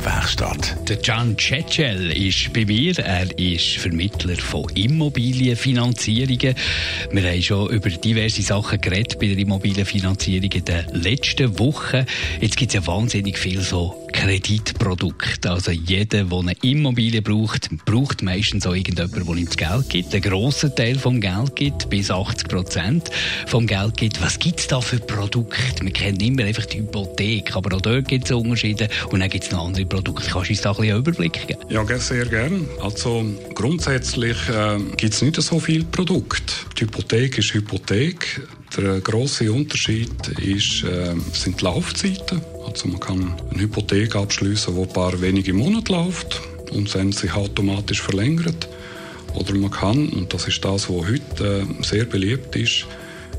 Immobilienwerkstatt. Der Can Cecel ist bei mir. Er ist Vermittler von Immobilienfinanzierungen. Wir haben schon über diverse Sachen geredet bei der Immobilienfinanzierung in den letzten Wochen. Jetzt gibt es ja wahnsinnig viel so Kreditprodukt. Also jeder, der eine Immobilie braucht, braucht meistens auch irgendjemand, der ihm das Geld gibt. Ein grosser Teil vom Geld gibt, bis 80 Prozent vom Geld gibt. Was gibt es da für Produkte? Wir kennen immer einfach die Hypothek, aber auch dort gibt es Unterschiede und dann gibt es noch andere Produkte. Kannst du uns da ein bisschen einen Überblick geben? Ja, sehr gerne. Also grundsätzlich äh, gibt es nicht so viele Produkte. Die Hypothek ist Hypothek. Der große Unterschied ist, äh, sind die Laufzeiten. Also man kann eine Hypothek abschließen, die ein paar wenige Monate läuft und dann sich automatisch verlängert. Oder man kann, und das ist das, was heute äh, sehr beliebt ist,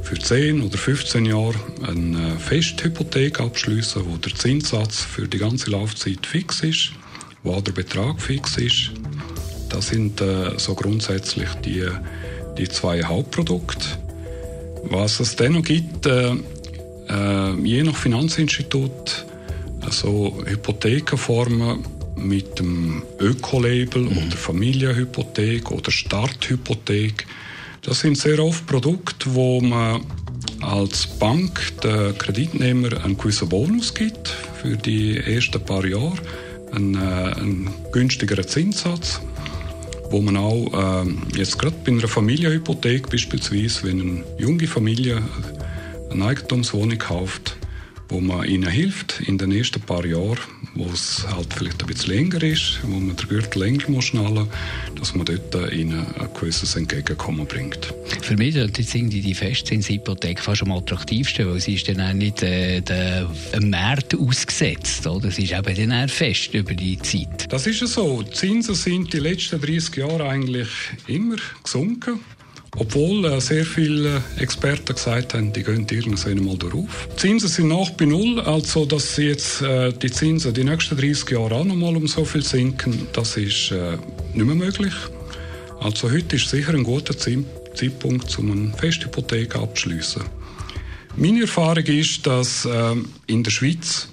für 10 oder 15 Jahre eine Festhypothek abschließen, wo der Zinssatz für die ganze Laufzeit fix ist, wo auch der Betrag fix ist. Das sind äh, so grundsätzlich die, die zwei Hauptprodukte. Was es dann noch gibt, äh, äh, je nach Finanzinstitut, also Hypothekenformen mit dem Ökolabel mhm. oder Familienhypothek oder Starthypothek, das sind sehr oft Produkte, wo man als Bank den Kreditnehmer einen gewissen Bonus gibt für die ersten paar Jahre, einen, äh, einen günstigeren Zinssatz, wo man auch äh, jetzt gerade bei einer Familienhypothek beispielsweise, wenn eine junge Familie eine Eigentumswohnung kauft, wo man ihnen hilft in den ersten paar Jahren, wo es halt vielleicht ein bisschen länger ist, wo man den Gürtel länger muss schnallen dass man dort ihnen ein gewisses Entgegenkommen bringt. Für mich irgendwie die Festzinshypothek fast am attraktivsten, weil sie ist dann auch nicht äh, dem Markt ausgesetzt, oder? Sie ist eben dann fest über die Zeit. Das ist so. Die Zinsen sind die letzten 30 Jahre eigentlich immer gesunken. Obwohl äh, sehr viele Experten gesagt haben, die gehen irgendwann einmal durch. Die Zinsen sind nach bei Null, also dass jetzt äh, die Zinsen die nächsten 30 Jahre auch noch mal um so viel sinken, das ist äh, nicht mehr möglich. Also heute ist sicher ein guter Zeitpunkt, um eine Festhypothek abzuschließen. Meine Erfahrung ist, dass äh, in der Schweiz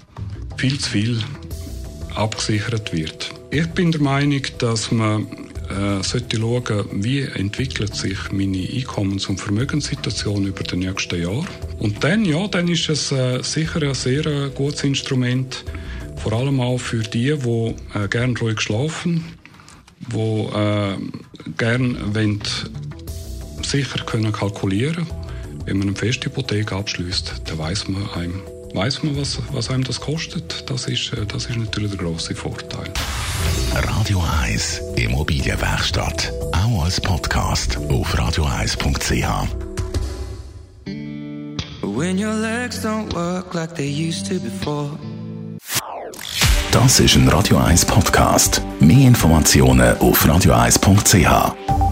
viel zu viel abgesichert wird. Ich bin der Meinung, dass man äh, sollte schauen, wie entwickelt sich meine Einkommens- und Vermögenssituation über die nächsten Jahre. Und dann, ja, dann ist es äh, sicher ein sehr äh, gutes Instrument, vor allem auch für die, die äh, gerne ruhig schlafen, die äh, gerne wollen, sicher können kalkulieren Wenn man eine Festhypothek abschließt, dann weiß man einem, weiß man, was, was einem das kostet. Das ist, äh, das ist natürlich der große Vorteil. Radio 1 Immobilienwerkstatt. Auch als Podcast auf radio1.ch. When your legs don't work like they used to before. Das ist ein Radio 1 Podcast. Mehr Informationen auf radio1.ch.